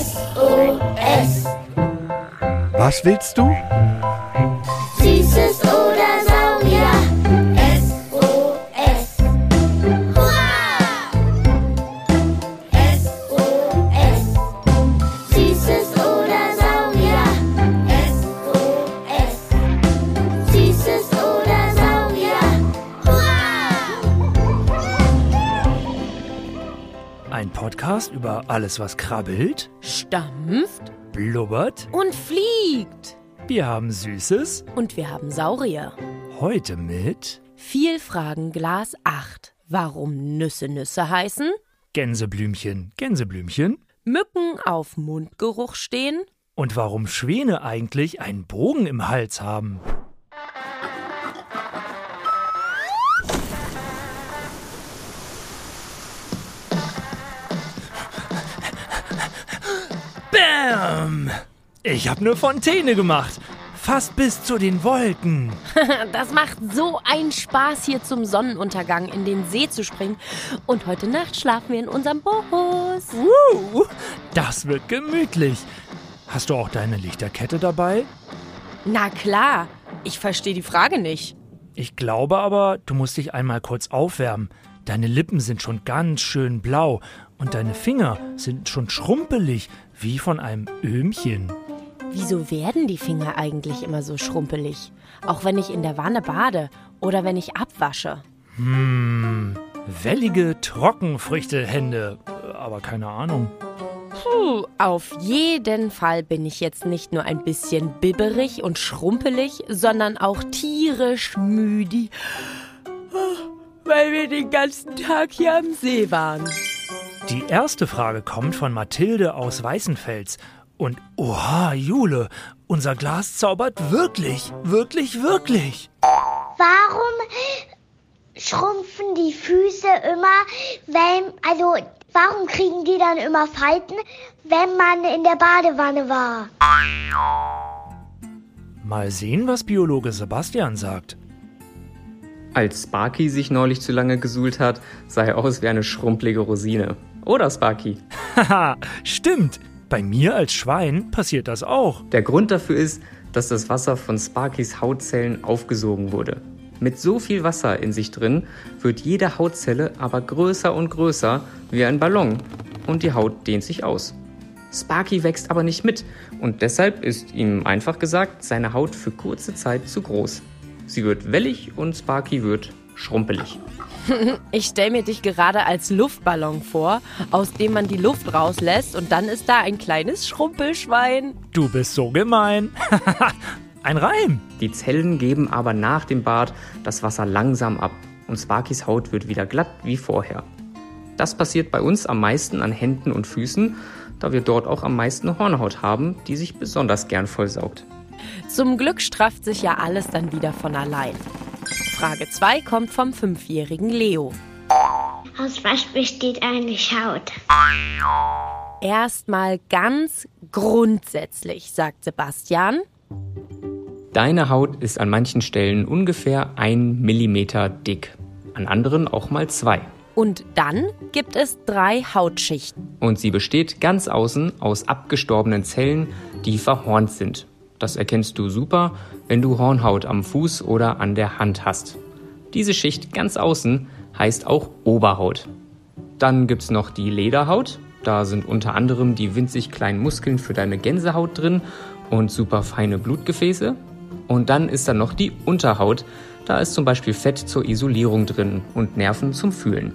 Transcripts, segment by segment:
SOS. Was willst du? Alles, was krabbelt, Stampft blubbert. und fliegt. Wir haben Süßes. Und wir haben Saurier. Heute mit Viel Fragen Glas 8. Warum Nüsse Nüsse heißen? Gänseblümchen, Gänseblümchen. Mücken auf Mundgeruch stehen? Und warum Schwäne eigentlich einen Bogen im Hals haben. Bam! Ich hab eine Fontäne gemacht. Fast bis zu den Wolken. Das macht so einen Spaß, hier zum Sonnenuntergang in den See zu springen. Und heute Nacht schlafen wir in unserem Bus. Uh, das wird gemütlich. Hast du auch deine Lichterkette dabei? Na klar, ich verstehe die Frage nicht. Ich glaube aber, du musst dich einmal kurz aufwärmen. Deine Lippen sind schon ganz schön blau und deine Finger sind schon schrumpelig, wie von einem Öhmchen. Wieso werden die Finger eigentlich immer so schrumpelig? Auch wenn ich in der Wanne bade oder wenn ich abwasche. Wellige Trockenfrüchtehände, aber keine Ahnung. Puh, auf jeden Fall bin ich jetzt nicht nur ein bisschen bibberig und schrumpelig, sondern auch tierisch müde, weil wir den ganzen Tag hier am See waren. Die erste Frage kommt von Mathilde aus Weißenfels. Und oha, Jule, unser Glas zaubert wirklich, wirklich, wirklich. Warum schrumpfen die Füße immer, wenn, also, warum kriegen die dann immer Falten, wenn man in der Badewanne war? Mal sehen, was Biologe Sebastian sagt. Als Sparky sich neulich zu lange gesuhlt hat, sah er aus wie eine schrumpelige Rosine. Oder Sparky? Haha, stimmt. Bei mir als Schwein passiert das auch. Der Grund dafür ist, dass das Wasser von Sparkys Hautzellen aufgesogen wurde. Mit so viel Wasser in sich drin wird jede Hautzelle aber größer und größer wie ein Ballon und die Haut dehnt sich aus. Sparky wächst aber nicht mit und deshalb ist ihm einfach gesagt seine Haut für kurze Zeit zu groß. Sie wird wellig und Sparky wird schrumpelig. Ich stelle mir dich gerade als Luftballon vor, aus dem man die Luft rauslässt und dann ist da ein kleines Schrumpelschwein. Du bist so gemein. Ein Reim. Die Zellen geben aber nach dem Bad das Wasser langsam ab und Sparkys Haut wird wieder glatt wie vorher. Das passiert bei uns am meisten an Händen und Füßen, da wir dort auch am meisten Hornhaut haben, die sich besonders gern vollsaugt. Zum Glück strafft sich ja alles dann wieder von allein. Frage 2 kommt vom fünfjährigen Leo. Aus was besteht eigentlich Haut? Erstmal ganz grundsätzlich, sagt Sebastian. Deine Haut ist an manchen Stellen ungefähr ein Millimeter dick, an anderen auch mal zwei. Und dann gibt es drei Hautschichten. Und sie besteht ganz außen aus abgestorbenen Zellen, die verhornt sind. Das erkennst du super, wenn du Hornhaut am Fuß oder an der Hand hast. Diese Schicht ganz außen heißt auch Oberhaut. Dann gibt's noch die Lederhaut. Da sind unter anderem die winzig kleinen Muskeln für deine Gänsehaut drin und super feine Blutgefäße. Und dann ist da noch die Unterhaut. Da ist zum Beispiel Fett zur Isolierung drin und Nerven zum Fühlen.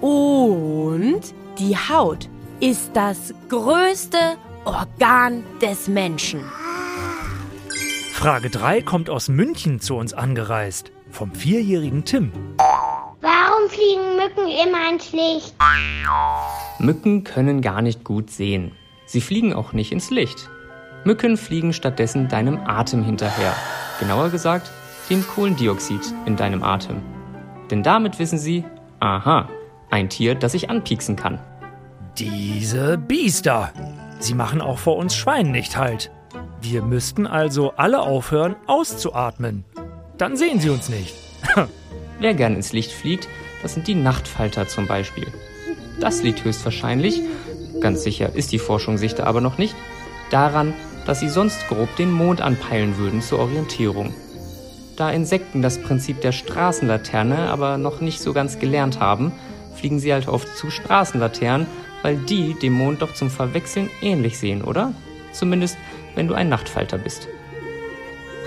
Und die Haut ist das größte Organ des Menschen. Frage 3 kommt aus München zu uns angereist. Vom vierjährigen Tim. Warum fliegen Mücken immer ins Licht? Mücken können gar nicht gut sehen. Sie fliegen auch nicht ins Licht. Mücken fliegen stattdessen deinem Atem hinterher. Genauer gesagt, dem Kohlendioxid in deinem Atem. Denn damit wissen sie, aha, ein Tier, das ich anpieksen kann. Diese Biester. Sie machen auch vor uns Schweinen nicht halt. Wir müssten also alle aufhören, auszuatmen. Dann sehen sie uns nicht. wer gern ins Licht fliegt, das sind die Nachtfalter zum Beispiel. Das liegt höchstwahrscheinlich, ganz sicher ist die Forschung sich da aber noch nicht, daran, dass sie sonst grob den Mond anpeilen würden zur Orientierung. Da Insekten das Prinzip der Straßenlaterne aber noch nicht so ganz gelernt haben, fliegen sie halt oft zu Straßenlaternen, weil die dem Mond doch zum Verwechseln ähnlich sehen, oder? Zumindest, wenn du ein Nachtfalter bist.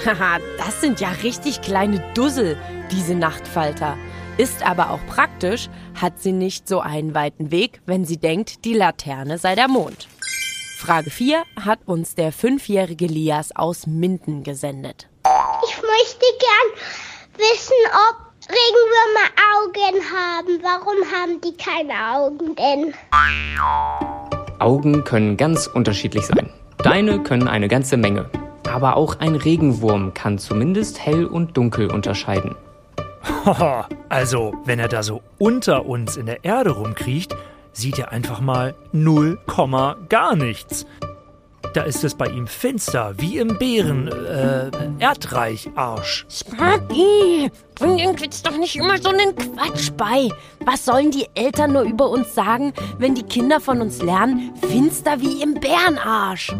Haha, das sind ja richtig kleine Dussel, diese Nachtfalter. Ist aber auch praktisch, hat sie nicht so einen weiten Weg, wenn sie denkt, die Laterne sei der Mond. Frage 4 hat uns der fünfjährige Lias aus Minden gesendet. Ich möchte gern wissen, ob Regenwürmer Augen haben. Warum haben die keine Augen denn? Augen können ganz unterschiedlich sein. Deine können eine ganze Menge. Aber auch ein Regenwurm kann zumindest hell und dunkel unterscheiden. Haha, also, wenn er da so unter uns in der Erde rumkriecht, sieht er einfach mal 0, gar nichts. Da ist es bei ihm finster, wie im Bären, äh, Erdreich, Arsch. Sparky, bring den Kids doch nicht immer so einen Quatsch bei. Was sollen die Eltern nur über uns sagen, wenn die Kinder von uns lernen, finster wie im Bärenarsch?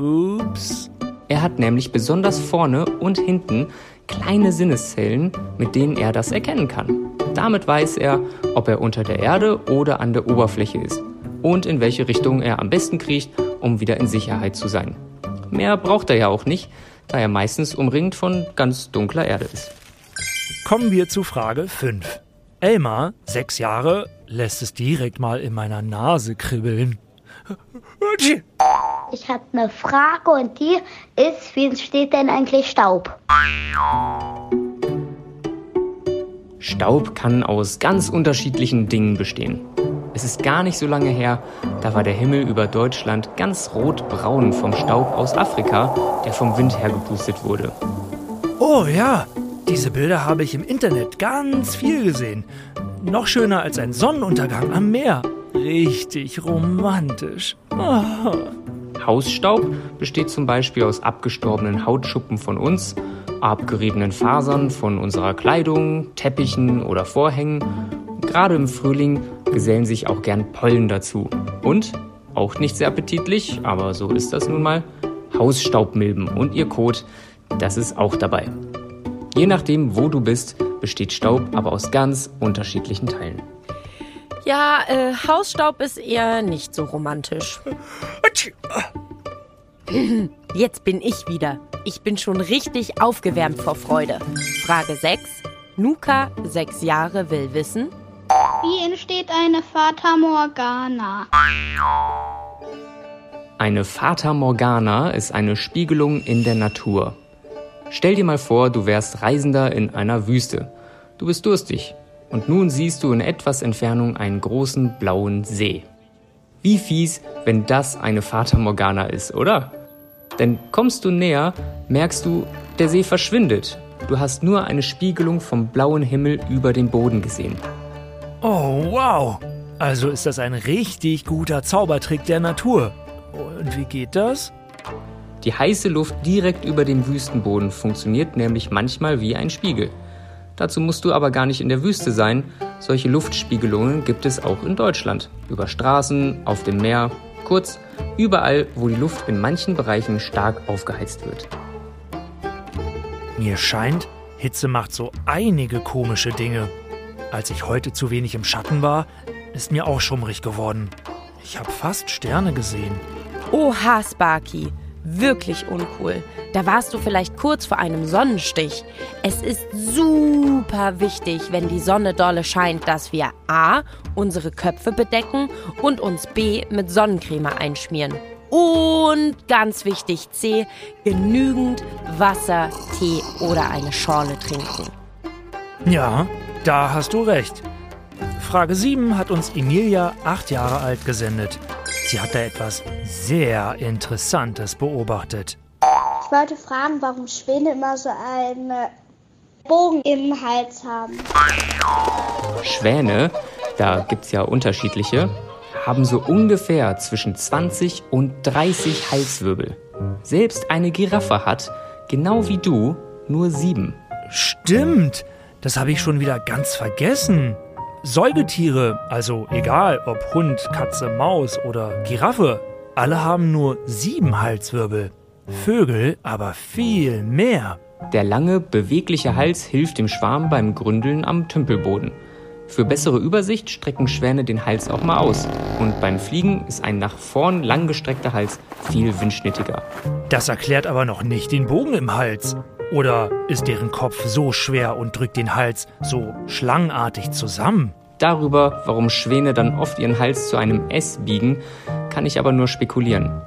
Ups. Er hat nämlich besonders vorne und hinten kleine Sinneszellen, mit denen er das erkennen kann. Damit weiß er, ob er unter der Erde oder an der Oberfläche ist und in welche Richtung er am besten kriecht, um wieder in Sicherheit zu sein. Mehr braucht er ja auch nicht, da er meistens umringt von ganz dunkler Erde ist. Kommen wir zu Frage 5. Elmar, sechs Jahre, lässt es direkt mal in meiner Nase kribbeln. Ich habe eine Frage und die ist, wie entsteht denn eigentlich Staub? Staub kann aus ganz unterschiedlichen Dingen bestehen. Es ist gar nicht so lange her, da war der Himmel über Deutschland ganz rotbraun vom Staub aus Afrika, der vom Wind hergepustet wurde. Oh ja, diese Bilder habe ich im Internet ganz viel gesehen. Noch schöner als ein Sonnenuntergang am Meer. Richtig romantisch. Oh. Hausstaub besteht zum Beispiel aus abgestorbenen Hautschuppen von uns, abgeriebenen Fasern von unserer Kleidung, Teppichen oder Vorhängen. Gerade im Frühling gesellen sich auch gern Pollen dazu. Und, auch nicht sehr appetitlich, aber so ist das nun mal, Hausstaubmilben und ihr Kot, das ist auch dabei. Je nachdem, wo du bist, besteht Staub aber aus ganz unterschiedlichen Teilen. Ja, äh, Hausstaub ist eher nicht so romantisch. Jetzt bin ich wieder. Ich bin schon richtig aufgewärmt vor Freude. Frage 6. Nuka, sechs Jahre, will wissen. Wie entsteht eine Fata Morgana? Eine Fata Morgana ist eine Spiegelung in der Natur. Stell dir mal vor, du wärst Reisender in einer Wüste. Du bist durstig und nun siehst du in etwas Entfernung einen großen blauen See. Wie fies, wenn das eine Fata Morgana ist, oder? Denn kommst du näher, merkst du, der See verschwindet. Du hast nur eine Spiegelung vom blauen Himmel über den Boden gesehen. Oh, wow. Also ist das ein richtig guter Zaubertrick der Natur. Und wie geht das? Die heiße Luft direkt über dem Wüstenboden funktioniert nämlich manchmal wie ein Spiegel. Dazu musst du aber gar nicht in der Wüste sein. Solche Luftspiegelungen gibt es auch in Deutschland. Über Straßen, auf dem Meer, kurz überall, wo die Luft in manchen Bereichen stark aufgeheizt wird. Mir scheint, Hitze macht so einige komische Dinge. Als ich heute zu wenig im Schatten war, ist mir auch schummrig geworden. Ich habe fast Sterne gesehen. Oha, Sparky. Wirklich uncool. Da warst du vielleicht kurz vor einem Sonnenstich. Es ist super wichtig, wenn die Sonne dolle scheint, dass wir A. unsere Köpfe bedecken und uns B. mit Sonnencreme einschmieren. Und ganz wichtig C. genügend Wasser, Tee oder eine Schorle trinken. Ja, da hast du recht. Frage 7 hat uns Emilia, acht Jahre alt, gesendet. Sie hat da etwas sehr Interessantes beobachtet. Ich wollte fragen, warum Schwäne immer so einen Bogen im Hals haben. Schwäne, da gibt's ja unterschiedliche, haben so ungefähr zwischen 20 und 30 Halswirbel. Selbst eine Giraffe hat, genau wie du, nur sieben. Stimmt. das habe ich schon wieder ganz vergessen. Säugetiere, also egal ob Hund, Katze, Maus oder Giraffe, alle haben nur sieben Halswirbel. Vögel aber viel mehr. Der lange, bewegliche Hals hilft dem Schwarm beim Gründeln am Tümpelboden. Für bessere Übersicht strecken Schwäne den Hals auch mal aus. Und beim Fliegen ist ein nach vorn langgestreckter Hals viel windschnittiger. Das erklärt aber noch nicht den Bogen im Hals. Oder ist deren Kopf so schwer und drückt den Hals so schlangenartig zusammen? Darüber, warum Schwäne dann oft ihren Hals zu einem S biegen, kann ich aber nur spekulieren.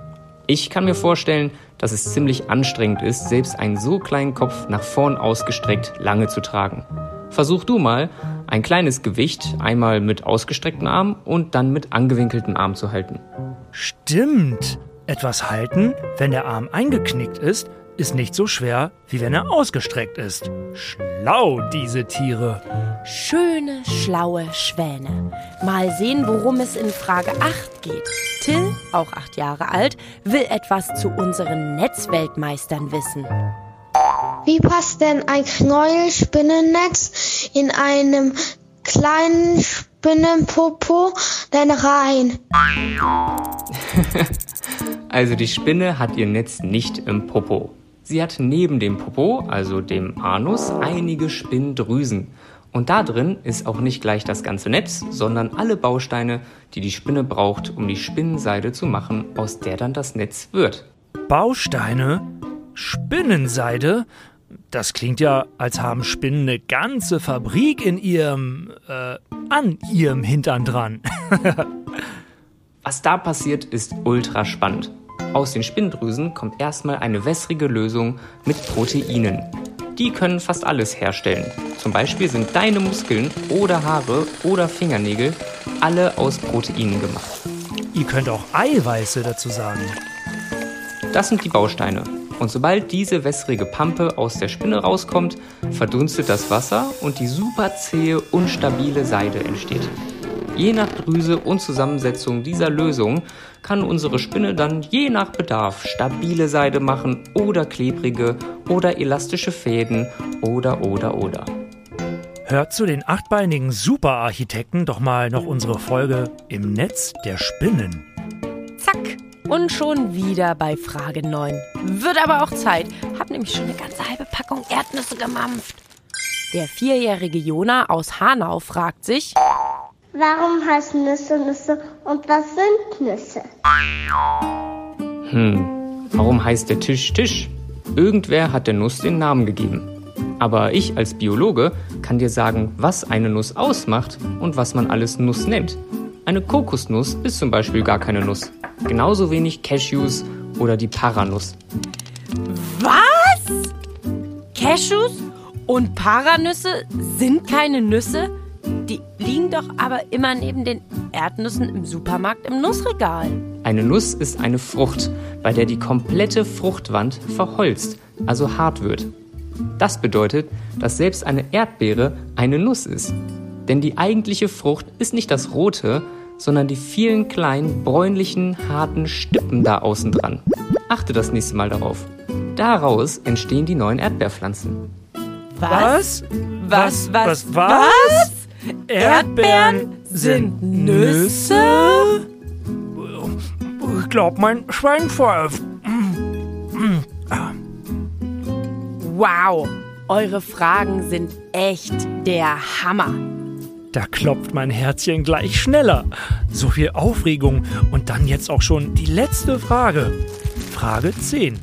Ich kann mir vorstellen, dass es ziemlich anstrengend ist, selbst einen so kleinen Kopf nach vorn ausgestreckt lange zu tragen. Versuch du mal, ein kleines Gewicht einmal mit ausgestreckten Arm und dann mit angewinkelten Arm zu halten. Stimmt. Etwas halten, wenn der Arm eingeknickt ist, ist nicht so schwer, wie wenn er ausgestreckt ist. Schlau, diese Tiere. Schöne, schlaue Schwäne. Mal sehen, worum es in Frage 8 geht. Till, auch acht Jahre alt, will etwas zu unseren Netzweltmeistern wissen. Wie passt denn ein Knäuelspinnennetz in einem kleinen Spinnenpopo denn rein? Also die Spinne hat ihr Netz nicht im Popo. Sie hat neben dem Popo, also dem Anus, einige Spinndrüsen. Und da drin ist auch nicht gleich das ganze Netz, sondern alle Bausteine, die die Spinne braucht, um die Spinnenseide zu machen, aus der dann das Netz wird. Bausteine? Spinnenseide? Das klingt ja, als haben Spinnen eine ganze Fabrik in ihrem, äh, an ihrem Hintern dran. Was da passiert, ist ultra spannend. Aus den Spinndrüsen kommt erstmal eine wässrige Lösung mit Proteinen. Die können fast alles herstellen. Zum Beispiel sind deine Muskeln oder Haare oder Fingernägel alle aus Proteinen gemacht. Ihr könnt auch Eiweiße dazu sagen. Das sind die Bausteine. Und sobald diese wässrige Pampe aus der Spinne rauskommt, verdunstet das Wasser und die super zähe, unstabile Seide entsteht. Je nach Drüse und Zusammensetzung dieser Lösung kann unsere Spinne dann je nach Bedarf stabile Seide machen oder klebrige oder elastische Fäden oder oder oder. Hört zu den achtbeinigen Superarchitekten doch mal noch unsere Folge im Netz der Spinnen. Zack. Und schon wieder bei Frage 9. Wird aber auch Zeit. Hab nämlich schon eine ganze halbe Packung Erdnüsse gemampft. Der vierjährige Jona aus Hanau fragt sich, Warum heißen Nüsse Nüsse und was sind Nüsse? Hm, warum heißt der Tisch Tisch? Irgendwer hat der Nuss den Namen gegeben. Aber ich als Biologe kann dir sagen, was eine Nuss ausmacht und was man alles Nuss nennt. Eine Kokosnuss ist zum Beispiel gar keine Nuss. Genauso wenig Cashews oder die Paranuss. was? Cashews und Paranüsse sind keine Nüsse? Die liegen doch aber immer neben den Erdnüssen im Supermarkt im Nussregal. Eine Nuss ist eine Frucht, bei der die komplette Fruchtwand verholzt, also hart wird. Das bedeutet, dass selbst eine Erdbeere eine Nuss ist. Denn die eigentliche Frucht ist nicht das rote, sondern die vielen kleinen, bräunlichen, harten Stippen da außen dran. Achte das nächste Mal darauf. Daraus entstehen die neuen Erdbeerpflanzen. Was? Was, was, was, was? Erdbeeren sind Nüsse? Ich glaub, mein Schwein pfeift. Wow, eure Fragen sind echt der Hammer. Da klopft mein Herzchen gleich schneller. So viel Aufregung und dann jetzt auch schon die letzte Frage. Frage 10.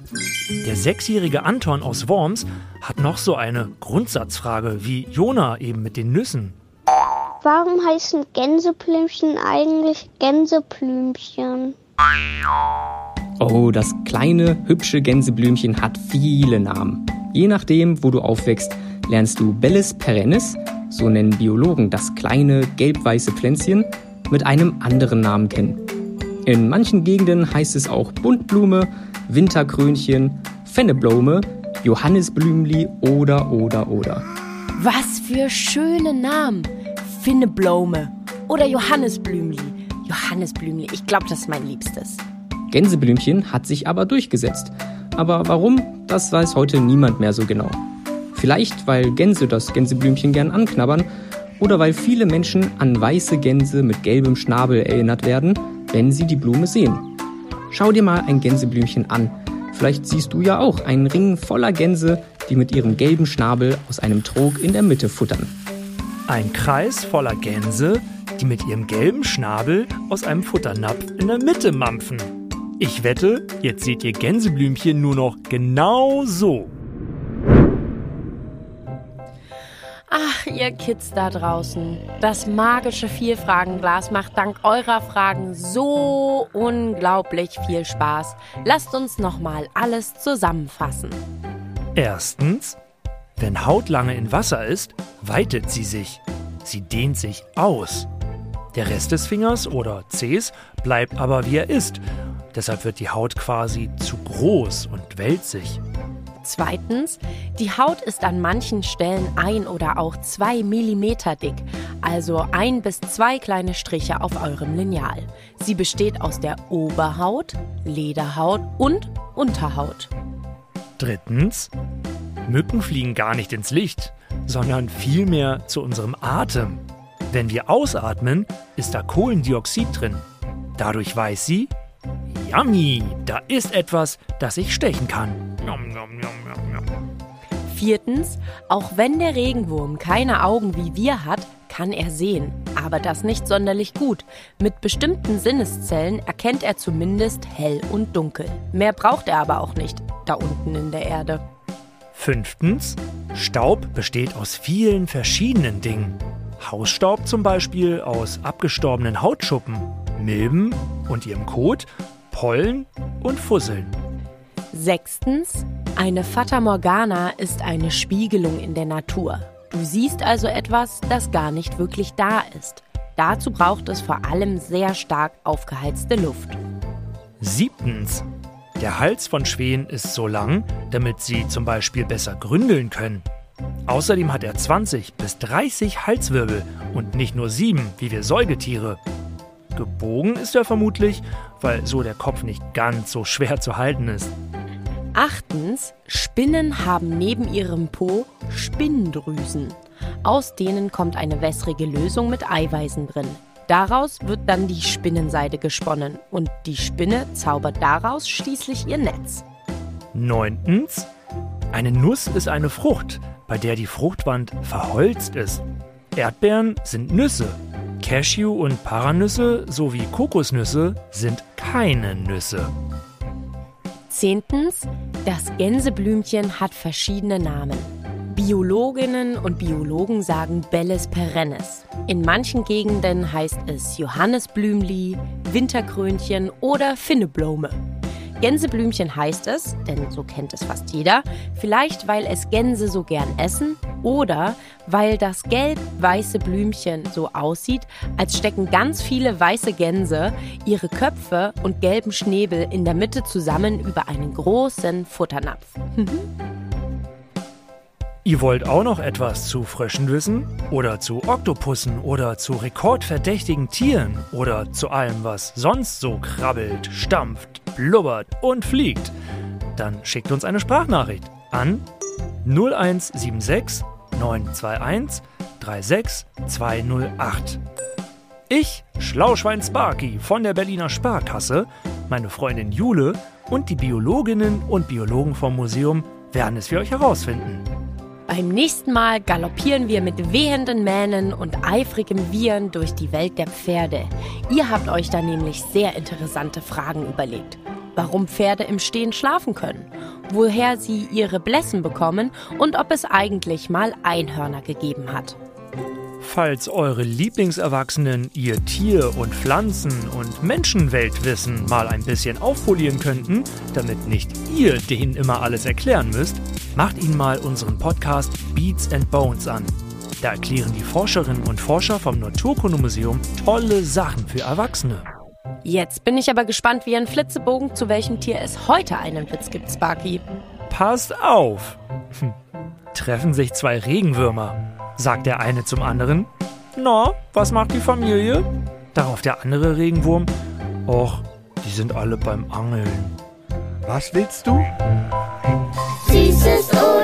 Der sechsjährige Anton aus Worms hat noch so eine Grundsatzfrage wie Jona eben mit den Nüssen. Warum heißen Gänseblümchen eigentlich Gänseblümchen? Oh, das kleine, hübsche Gänseblümchen hat viele Namen. Je nachdem, wo du aufwächst, lernst du Bellis perennis, so nennen Biologen das kleine, gelb-weiße Pflänzchen, mit einem anderen Namen kennen. In manchen Gegenden heißt es auch Buntblume, Winterkrönchen, Fenneblome, Johannisblümli oder oder oder. Was für schöne Namen. Finneblome oder Johannesblümli. Johannesblümli, ich glaube, das ist mein Liebstes. Gänseblümchen hat sich aber durchgesetzt. Aber warum, das weiß heute niemand mehr so genau. Vielleicht, weil Gänse das Gänseblümchen gern anknabbern oder weil viele Menschen an weiße Gänse mit gelbem Schnabel erinnert werden, wenn sie die Blume sehen. Schau dir mal ein Gänseblümchen an. Vielleicht siehst du ja auch einen Ring voller Gänse, die mit ihrem gelben Schnabel aus einem Trog in der Mitte futtern. Ein Kreis voller Gänse, die mit ihrem gelben Schnabel aus einem Futternapf in der Mitte mampfen. Ich wette, jetzt seht ihr Gänseblümchen nur noch genau so. Ach, ihr Kids da draußen. Das magische Vielfragenglas macht dank eurer Fragen so unglaublich viel Spaß. Lasst uns nochmal alles zusammenfassen. Erstens, wenn Haut lange in Wasser ist, weitet sie sich. Sie dehnt sich aus. Der Rest des Fingers oder Zehs bleibt aber wie er ist. Deshalb wird die Haut quasi zu groß und wälzig. Zweitens, die Haut ist an manchen Stellen ein oder auch zwei Millimeter dick, also ein bis zwei kleine Striche auf eurem Lineal. Sie besteht aus der Oberhaut, Lederhaut und Unterhaut. Drittens, Mücken fliegen gar nicht ins Licht, sondern vielmehr zu unserem Atem. Wenn wir ausatmen, ist da Kohlendioxid drin. Dadurch weiß sie, yummy, da ist etwas, das ich stechen kann. Nom, nom, nom. Viertens, auch wenn der Regenwurm keine Augen wie wir hat, kann er sehen, aber das nicht sonderlich gut. Mit bestimmten Sinneszellen erkennt er zumindest hell und dunkel. Mehr braucht er aber auch nicht, da unten in der Erde. Fünftens, Staub besteht aus vielen verschiedenen Dingen. Hausstaub zum Beispiel aus abgestorbenen Hautschuppen, Milben und ihrem Kot, Pollen und Fusseln. Sechstens, eine Fata Morgana ist eine Spiegelung in der Natur. Du siehst also etwas, das gar nicht wirklich da ist. Dazu braucht es vor allem sehr stark aufgeheizte Luft. Siebtens, der Hals von Schwänen ist so lang, damit sie zum Beispiel besser gründeln können. Außerdem hat er 20 bis 30 Halswirbel und nicht nur sieben, wie wir Säugetiere. Gebogen ist er vermutlich, weil so der Kopf nicht ganz so schwer zu halten ist. Achtens, Spinnen haben neben ihrem Po Spinndrüsen. Aus denen kommt eine wässrige Lösung mit Eiweißen drin. Daraus wird dann die Spinnenseide gesponnen und die Spinne zaubert daraus schließlich ihr Netz. Neuntens, eine Nuss ist eine Frucht, bei der die Fruchtwand verholzt ist. Erdbeeren sind Nüsse. Cashew- und Paranüsse sowie Kokosnüsse sind keine Nüsse. Zehntens, das Gänseblümchen hat verschiedene Namen. Biologinnen und Biologen sagen Belles perennis. In manchen Gegenden heißt es Johannesblümli, Winterkrönchen oder Finneblome. Gänseblümchen heißt es, denn so kennt es fast jeder, vielleicht weil es Gänse so gern essen oder weil das gelb-weiße Blümchen so aussieht, als stecken ganz viele weiße Gänse ihre Köpfe und gelben Schnäbel in der Mitte zusammen über einen großen Futternapf. Ihr wollt auch noch etwas zu Fröschen wissen? Oder zu Oktopussen oder zu rekordverdächtigen Tieren? Oder zu allem, was sonst so krabbelt, stampft, blubbert und fliegt? Dann schickt uns eine Sprachnachricht an 0176 921 36208. Ich, Schlauschwein Sparky von der Berliner Sparkasse, meine Freundin Jule und die Biologinnen und Biologen vom Museum werden es für euch herausfinden. Beim nächsten Mal galoppieren wir mit wehenden Mähnen und eifrigem Wiehern durch die Welt der Pferde. Ihr habt euch da nämlich sehr interessante Fragen überlegt. Warum Pferde im Stehen schlafen können, woher sie ihre Blessen bekommen und ob es eigentlich mal Einhörner gegeben hat. Falls eure Lieblingserwachsenen ihr Tier- und Pflanzen- und Menschenweltwissen mal ein bisschen aufpolieren könnten, damit nicht ihr denen immer alles erklären müsst, macht ihnen mal unseren Podcast Beats and Bones an. Da erklären die Forscherinnen und Forscher vom Naturkundemuseum tolle Sachen für Erwachsene. Jetzt bin ich aber gespannt wie ein Flitzebogen, zu welchem Tier es heute einen Witz gibt, Sparky. Passt auf! Hm. Treffen sich zwei Regenwürmer, sagt der eine zum anderen. Na, was macht die Familie? Darauf der andere Regenwurm. Och, die sind alle beim Angeln. Was willst du? Süßes oder